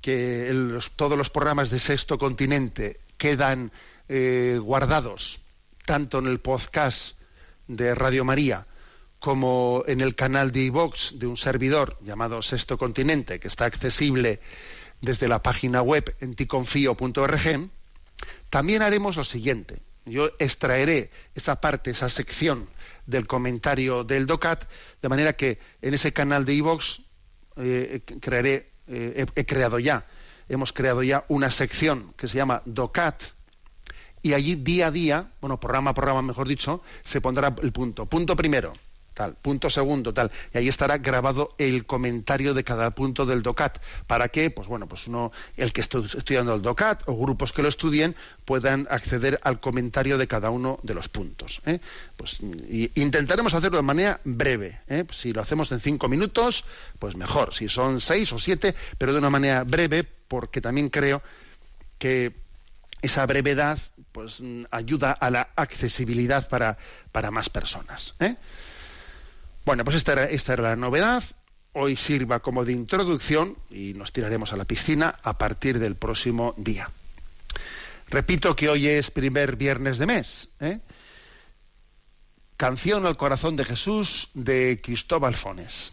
S1: que todos los programas de Sexto Continente quedan eh, guardados tanto en el podcast de Radio María como en el canal de iVox de un servidor llamado Sexto Continente, que está accesible desde la página web enticonfío.org, también haremos lo siguiente. Yo extraeré esa parte, esa sección del comentario del DOCAT, de manera que en ese canal de iVox eh, crearé, eh, he, he, creado ya, hemos creado ya una sección que se llama DOCAT, y allí día a día, bueno, programa a programa, mejor dicho, se pondrá el punto. Punto primero, tal, punto segundo, tal, y ahí estará grabado el comentario de cada punto del DOCAT. ¿Para qué? Pues bueno, pues uno, el que esté estudiando el DOCAT o grupos que lo estudien puedan acceder al comentario de cada uno de los puntos. ¿eh? Pues intentaremos hacerlo de manera breve. ¿eh? Si lo hacemos en cinco minutos, pues mejor. Si son seis o siete, pero de una manera breve, porque también creo que esa brevedad pues ayuda a la accesibilidad para, para más personas. ¿eh? Bueno, pues esta era, esta era la novedad. Hoy sirva como de introducción y nos tiraremos a la piscina a partir del próximo día. Repito que hoy es primer viernes de mes. ¿eh? Canción al corazón de Jesús de Cristóbal Fones.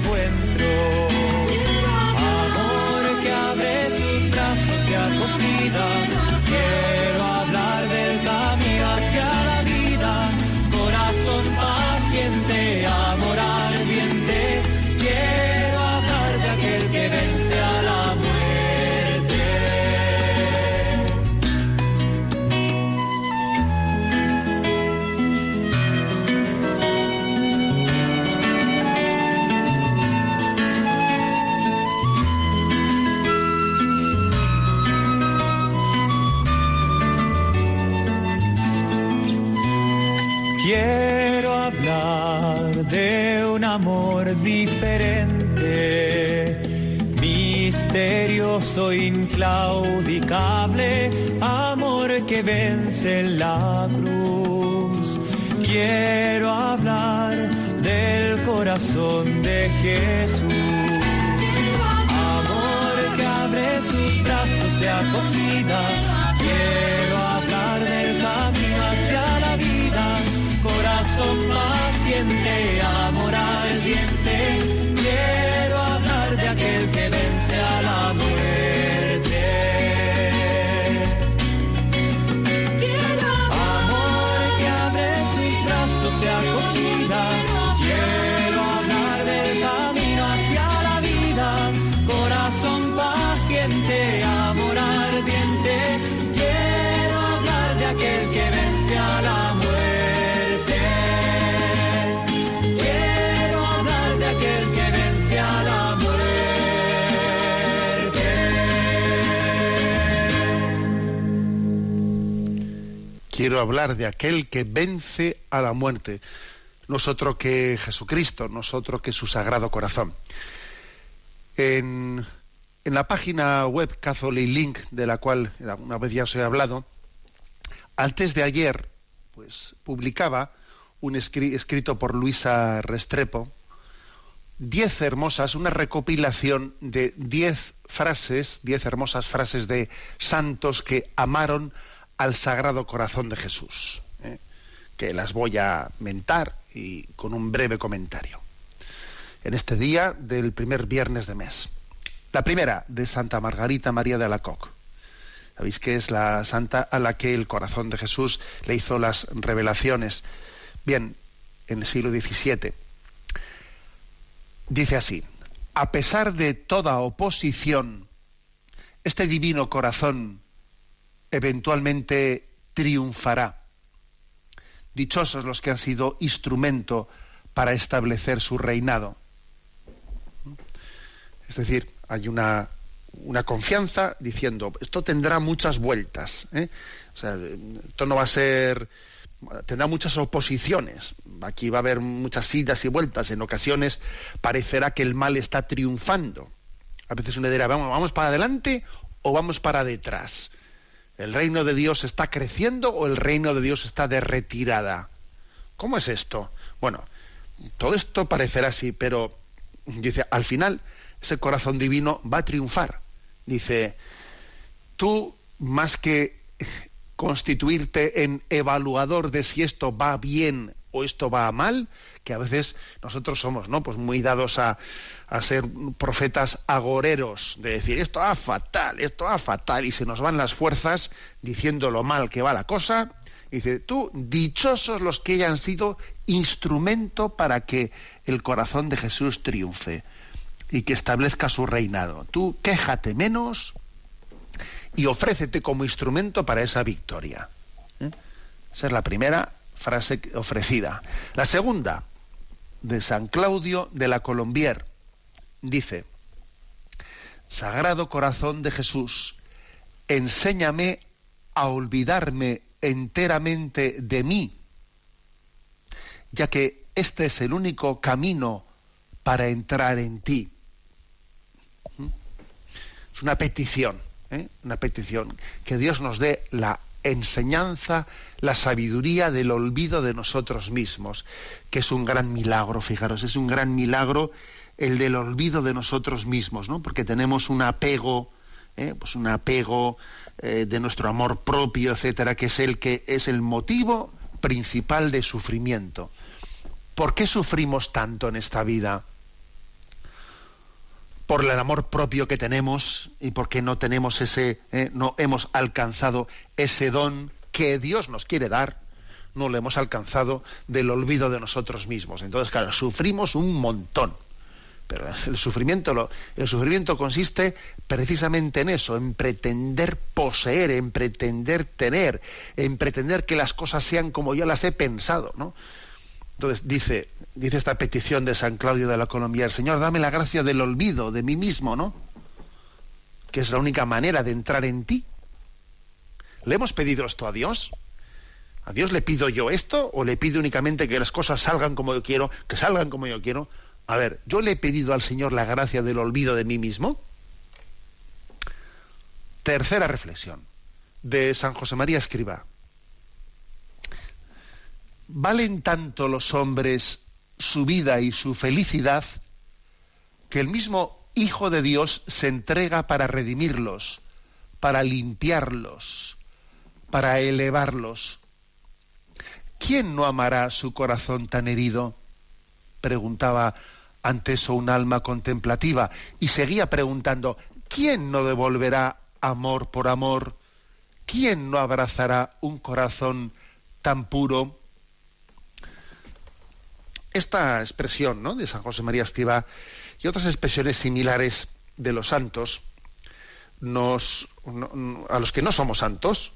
S2: misterioso, inclaudicable, amor que vence la cruz. Quiero hablar del corazón de Jesús. Amor que abre sus brazos de acogida. Quiero Quiero hablar de aquel que vence a la muerte.
S1: Nosotros que Jesucristo, nosotros que su sagrado corazón. En, la página web Catholic Link, de la cual una vez ya os he hablado, antes de ayer, pues publicaba un escri- escrito por Luisa Restrepo, diez hermosas, una recopilación de diez frases, diez hermosas frases de santos que amaron al Sagrado Corazón de Jesús, ¿eh? que las voy a mentar y con un breve comentario. En este día del primer viernes de mes. La primera, de Santa Margarita María de Alacoque. Sabéis que es la santa a la que el corazón de Jesús le hizo las revelaciones. Bien, en el siglo XVII. Dice así, a pesar de toda oposición, este divino corazón eventualmente triunfará. Dichosos los que han sido instrumento para establecer su reinado. Es decir, hay una, una confianza diciendo, esto tendrá muchas vueltas. ¿eh? O sea, esto no va a ser, tendrá muchas oposiciones. Aquí va a haber muchas idas y vueltas. En ocasiones parecerá que el mal está triunfando. A veces uno dirá, vamos, vamos para adelante o vamos para detrás. ¿El reino de Dios está creciendo o el reino de Dios está de retirada? ¿Cómo es esto? Bueno, todo esto parecerá así, pero dice, al final ese corazón divino va a triunfar. Dice, tú más que constituirte en evaluador de si esto va bien o esto va mal, que a veces nosotros somos, ¿no? Pues muy dados a, ser profetas agoreros, de decir esto va fatal, esto va fatal, y se nos van las fuerzas diciendo lo mal que va la cosa. Y dice, tú, dichosos los que hayan sido instrumento para que el corazón de Jesús triunfe y que establezca su reinado. Tú quéjate menos y ofrécete como instrumento para esa victoria. ¿Eh? Esa es la primera frase ofrecida. La segunda, de San Claudio de la Colombier, dice, Sagrado Corazón de Jesús, enséñame a olvidarme enteramente de mí, ya que este es el único camino para entrar en ti. Es una petición, ¿eh? una petición, que Dios nos dé la enseñanza, la sabiduría del olvido de nosotros mismos, que es un gran milagro, fijaros, es un gran milagro el del olvido de nosotros mismos, ¿no? Porque tenemos un apego, ¿eh? pues un apego eh, de nuestro amor propio, etcétera, que es el que es el motivo principal de sufrimiento. ¿Por qué sufrimos tanto en esta vida? Por el amor propio que tenemos y porque no tenemos ese, eh, no hemos alcanzado ese don que Dios nos quiere dar, no lo hemos alcanzado del olvido de nosotros mismos. Entonces, claro, sufrimos un montón. Pero el sufrimiento, lo, el sufrimiento consiste precisamente en eso, en pretender poseer, en pretender tener, en pretender que las cosas sean como yo las he pensado, ¿no? Entonces dice, dice esta petición de San Claudio de la Colombia, Señor, dame la gracia del olvido de mí mismo, ¿no? Que es la única manera de entrar en ti. ¿Le hemos pedido esto a Dios? ¿A Dios le pido yo esto o le pido únicamente que las cosas salgan como yo quiero, que salgan como yo quiero? A ver, ¿yo le he pedido al Señor la gracia del olvido de mí mismo? Tercera reflexión de San José María Escriba. ¿Valen tanto los hombres su vida y su felicidad que el mismo Hijo de Dios se entrega para redimirlos, para limpiarlos, para elevarlos? ¿Quién no amará su corazón tan herido? preguntaba ante eso un alma contemplativa y seguía preguntando, ¿quién no devolverá amor por amor? ¿Quién no abrazará un corazón tan puro? Esta expresión ¿no? de San José María Escriba y otras expresiones similares de los santos nos, a los que no somos santos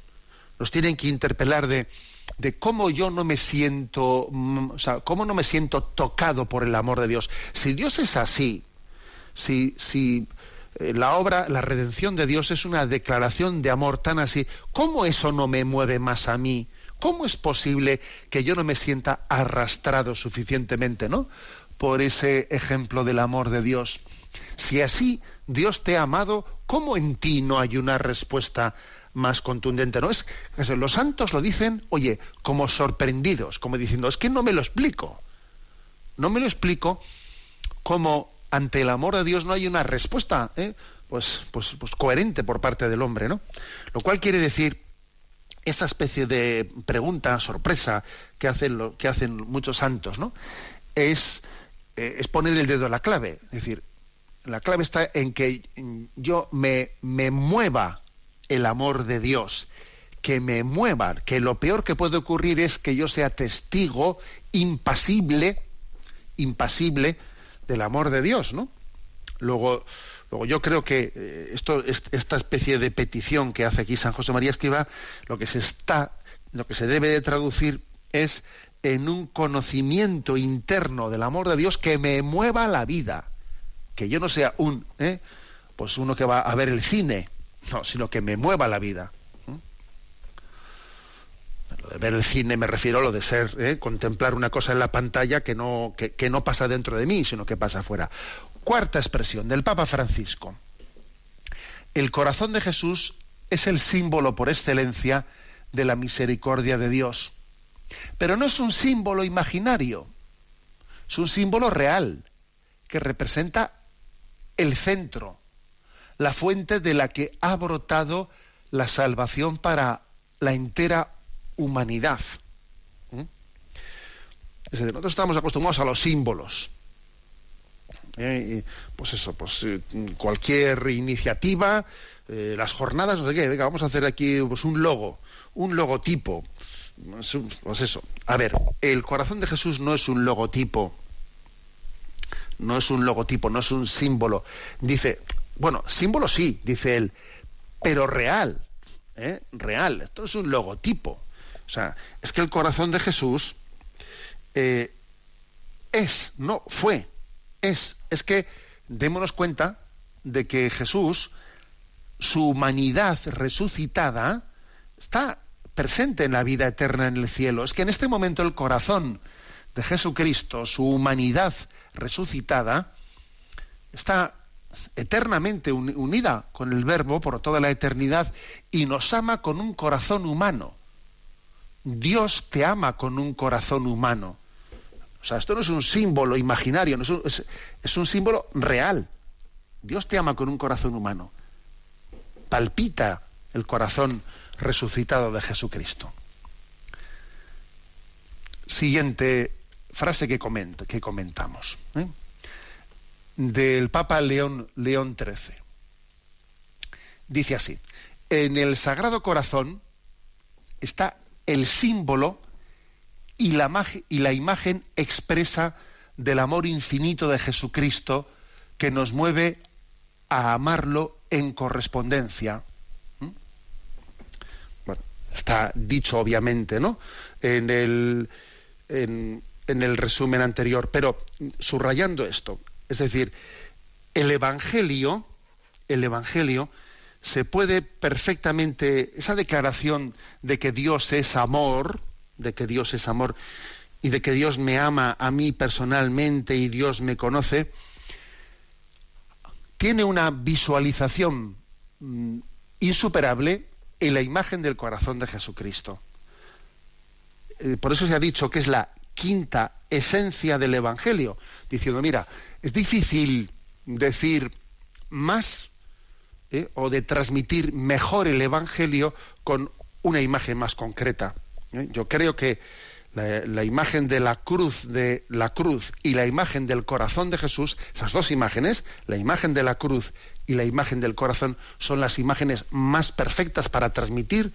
S1: nos tienen que interpelar de, de cómo yo no me siento, mm, o sea, cómo no me siento tocado por el amor de Dios. Si Dios es así, si, si eh, la obra, la redención de Dios es una declaración de amor tan así, ¿cómo eso no me mueve más a mí? ¿Cómo es posible que yo no me sienta arrastrado suficientemente, ¿no? por ese ejemplo del amor de Dios? Si así Dios te ha amado, ¿cómo en ti no hay una respuesta más contundente? No es los santos lo dicen, oye, como sorprendidos, como diciendo, es que no me lo explico. No me lo explico cómo ante el amor de Dios no hay una respuesta ¿eh? pues, pues, pues coherente por parte del hombre, ¿no? Lo cual quiere decir esa especie de pregunta sorpresa que hacen, lo, que hacen muchos santos, ¿no? Es, eh, es poner el dedo en la clave. Es decir, la clave está en que yo me, me mueva el amor de Dios, que me mueva, que lo peor que puede ocurrir es que yo sea testigo impasible, impasible del amor de Dios, ¿no? Luego, yo creo que eh, esto, esta especie de petición que hace aquí San José María Escriba, lo que se está, lo que se debe de traducir es en un conocimiento interno del amor de Dios que me mueva la vida, que yo no sea un, ¿eh? pues uno que va a ver el cine, no, sino que me mueva la vida. Lo de ver el cine me refiero a lo de ser, ¿eh? contemplar una cosa en la pantalla que no, que, no pasa dentro de mí, sino que pasa afuera. Cuarta expresión del Papa Francisco. El corazón de Jesús es el símbolo por excelencia de la misericordia de Dios. Pero no es un símbolo imaginario, es un símbolo real que representa el centro, la fuente de la que ha brotado la salvación para la entera humanidad. ¿Mm? nosotros estamos acostumbrados a los símbolos. ¿Eh? pues eso, pues eh, cualquier iniciativa, eh, las jornadas, no sé qué, venga, vamos a hacer aquí pues, un logo, un logotipo. Pues eso. A ver, el corazón de Jesús no es un logotipo. No es un logotipo, no es un símbolo. Dice, bueno, símbolo sí, dice él, pero real. Real. Esto es un logotipo. O sea, es que el corazón de Jesús es, no fue, es. Es que démonos cuenta de que Jesús, su humanidad resucitada, está presente en la vida eterna en el cielo. Es que en este momento el corazón de Jesucristo, su humanidad resucitada, está eternamente unida con el Verbo por toda la eternidad y nos ama con un corazón humano. Dios te ama con un corazón humano. O sea, esto no es un símbolo imaginario, es, un, símbolo real. Dios te ama con un corazón humano. Palpita el corazón resucitado de Jesucristo. Siguiente frase que, que comentamos. ¿eh? Del Papa León, León XIII. Dice así, en el Sagrado Corazón está el símbolo y la, imagen expresa del amor infinito de Jesucristo que nos mueve a amarlo en correspondencia. ¿Mm? Bueno, está dicho obviamente, ¿no? En el, en, en el resumen anterior, pero subrayando esto, es decir, el Evangelio, el Evangelio se puede perfectamente, esa declaración de que Dios es amor, de que Dios es amor y de que Dios me ama a mí personalmente y Dios me conoce, tiene una visualización mm, insuperable en la imagen del corazón de Jesucristo. Eh, por eso se ha dicho que es la quinta esencia del Evangelio, diciendo, mira, es difícil decir más ¿eh? o de transmitir mejor el Evangelio con una imagen más concreta. ¿Eh? Yo creo que la, imagen de la cruz de la cruz y la imagen del corazón de Jesús, esas dos imágenes, la imagen de la cruz y la imagen del corazón, son las imágenes más perfectas para transmitir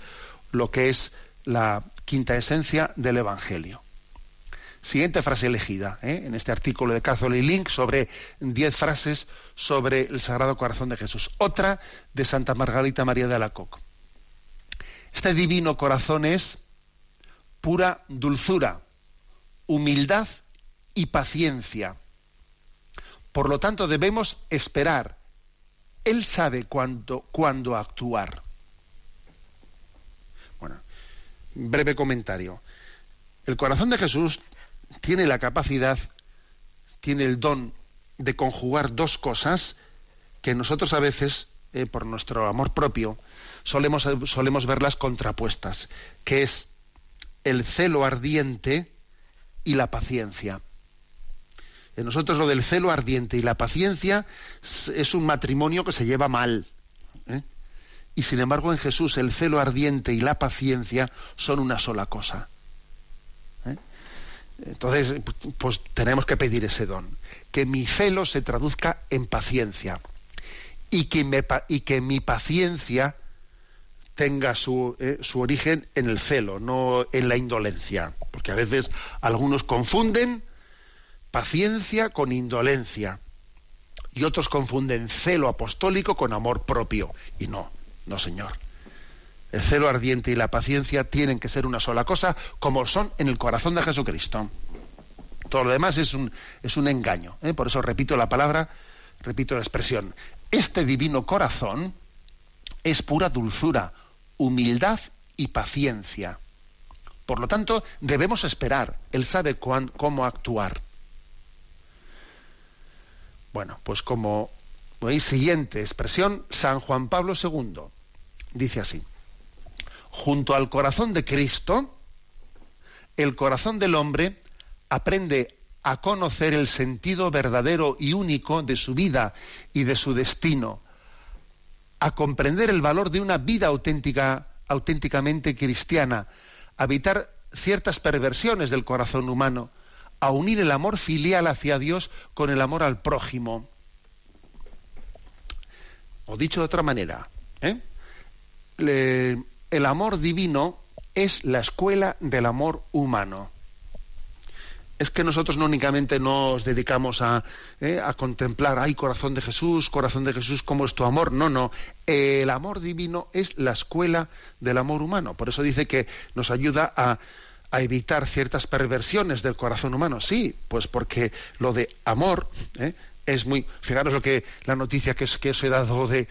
S1: lo que es la quinta esencia del Evangelio. Siguiente frase elegida ¿eh? en este artículo de Catholic Link sobre diez frases sobre el Sagrado Corazón de Jesús. Otra de Santa Margarita María de Alacoque. Este divino corazón es pura dulzura, humildad y paciencia. Por lo tanto, debemos esperar. Él sabe cuándo, cuándo actuar. Bueno, breve comentario. El corazón de Jesús tiene la capacidad, tiene el don de conjugar dos cosas que nosotros a veces, eh, por nuestro amor propio, solemos, solemos verlas contrapuestas, que es el celo ardiente y la paciencia. En nosotros lo del celo ardiente y la paciencia es un matrimonio que se lleva mal. ¿eh? Y sin embargo en Jesús el celo ardiente y la paciencia son una sola cosa. ¿eh? Entonces, pues tenemos que pedir ese don. Que mi celo se traduzca en paciencia. Y que, y que mi paciencia tenga su, eh, su, origen en el celo, no en la indolencia. Porque a veces algunos confunden paciencia con indolencia. Y otros confunden celo apostólico con amor propio. Y no, no, señor. El celo ardiente y la paciencia tienen que ser una sola cosa, como son en el corazón de Jesucristo. Todo lo demás es un, es un engaño. ¿eh? Por eso repito la palabra, repito la expresión. Este divino corazón es pura dulzura, humildad y paciencia. Por lo tanto, debemos esperar. Él sabe cómo actuar. Bueno, pues como veis, siguiente expresión, San Juan Pablo II dice así. Junto al corazón de Cristo, el corazón del hombre aprende a conocer el sentido verdadero y único de su vida y de su destino, a comprender el valor de una vida auténtica, auténticamente cristiana, a evitar ciertas perversiones del corazón humano, a unir el amor filial hacia Dios con el amor al prójimo. O dicho de otra manera, ¿eh? El amor divino es la escuela del amor humano es que nosotros no únicamente nos dedicamos a, eh, a, contemplar, ay, corazón de Jesús, corazón de Jesús, ¿cómo es tu amor? No, no. El amor divino es la escuela del amor humano. Por eso dice que nos ayuda a, a evitar ciertas perversiones del corazón humano. Sí, pues porque lo de amor ¿eh? Es muy. Fijaros lo que la noticia que, que os he dado de,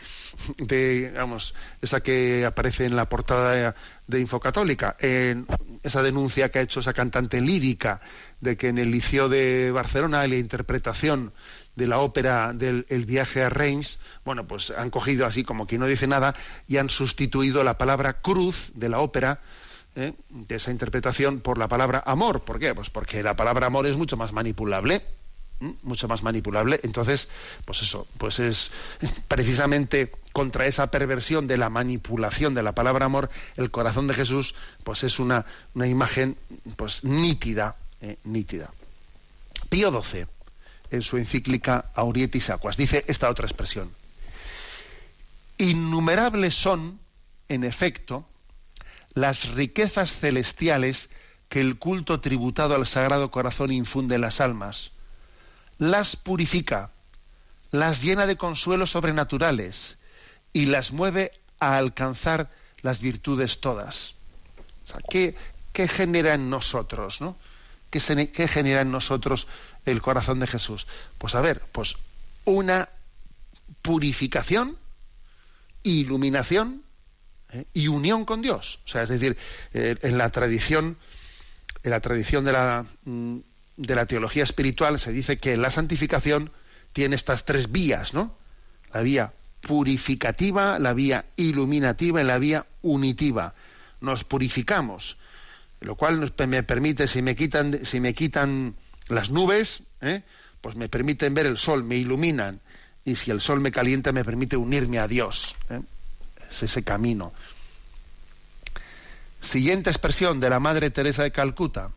S1: de, vamos, esa que aparece en la portada de, Infocatólica, en esa denuncia que ha hecho esa cantante lírica de que en el Liceo de Barcelona, la interpretación de la ópera del El viaje a Reims, bueno, pues han cogido así como quien no dice nada y han sustituido la palabra cruz de la ópera, ¿eh? de esa interpretación, por la palabra amor. ¿Por qué? Pues porque la palabra amor es mucho más manipulable mucho más manipulable. Entonces, pues eso, pues es precisamente contra esa perversión de la manipulación de la palabra amor, el corazón de Jesús, pues es una, una imagen pues nítida, eh, nítida. Pío XII, en su encíclica Aurietis Aquas, dice esta otra expresión. Innumerables son, en efecto, las riquezas celestiales que el culto tributado al Sagrado Corazón infunde en las almas las purifica, las llena de consuelos sobrenaturales y las mueve a alcanzar las virtudes todas. ¿qué, genera en nosotros? ¿no? ¿Qué, genera en nosotros el corazón de Jesús? Pues a ver, pues una purificación, iluminación ¿eh? y unión con Dios. O sea, es decir, eh, en la tradición en la tradición de la, mm, de la teología espiritual se dice que la santificación tiene estas tres vías, ¿no? La vía purificativa, la vía iluminativa y la vía unitiva. Nos purificamos, lo cual me permite, si me quitan, si me quitan las nubes, ¿eh? pues me permiten ver el sol, me iluminan, y si el sol me calienta, me permite unirme a Dios. ¿eh? Es ese camino. Siguiente expresión de la Madre Teresa de Calcuta.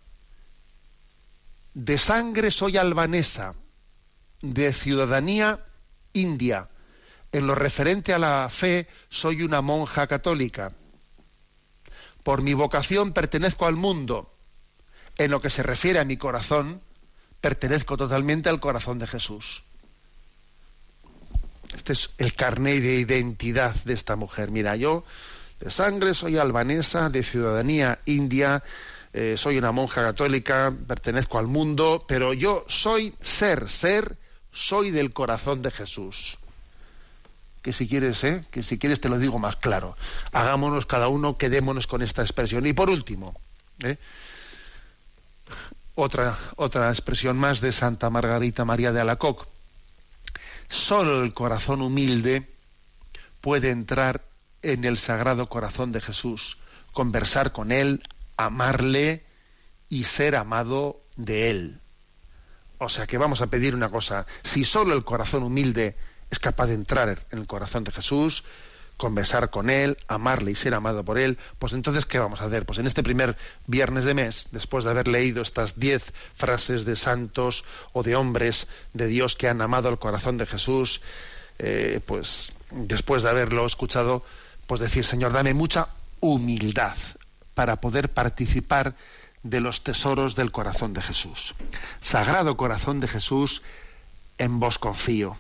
S1: De sangre soy albanesa, de ciudadanía india. En lo referente a la fe, soy una monja católica. Por mi vocación pertenezco al mundo. En lo que se refiere a mi corazón, pertenezco totalmente al corazón de Jesús. Este es el carnet de identidad de esta mujer. Mira, yo de sangre soy albanesa, de ciudadanía india, eh, soy una monja católica, pertenezco al mundo, pero yo soy ser, ser, soy del corazón de Jesús. Que si quieres, ¿eh? que si quieres te lo digo más claro. Hagámonos cada uno, quedémonos con esta expresión. Y por último, ¿eh? otra, otra expresión más de Santa Margarita María de Alacoc. Solo el corazón humilde puede entrar en el sagrado corazón de Jesús, conversar con Él, amarle y ser amado de Él. O sea que vamos a pedir una cosa, si solo el corazón humilde es capaz de entrar en el corazón de Jesús, conversar con Él, amarle y ser amado por Él, pues entonces, ¿qué vamos a hacer? Pues en este primer viernes de mes, después de haber leído estas diez frases de santos o de hombres de Dios que han amado el corazón de Jesús, eh, pues después de haberlo escuchado, pues decir, Señor, dame mucha humildad para poder participar de los tesoros del corazón de Jesús. Sagrado corazón de Jesús, en vos confío.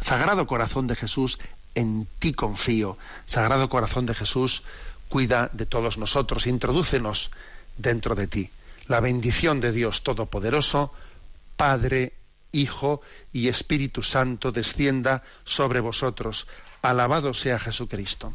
S1: Sagrado corazón de Jesús, en ti confío. Sagrado corazón de Jesús, cuida de todos nosotros, introdúcenos dentro de ti. La bendición de Dios Todopoderoso, Padre, Hijo y Espíritu Santo descienda sobre vosotros. Alabado sea Jesucristo.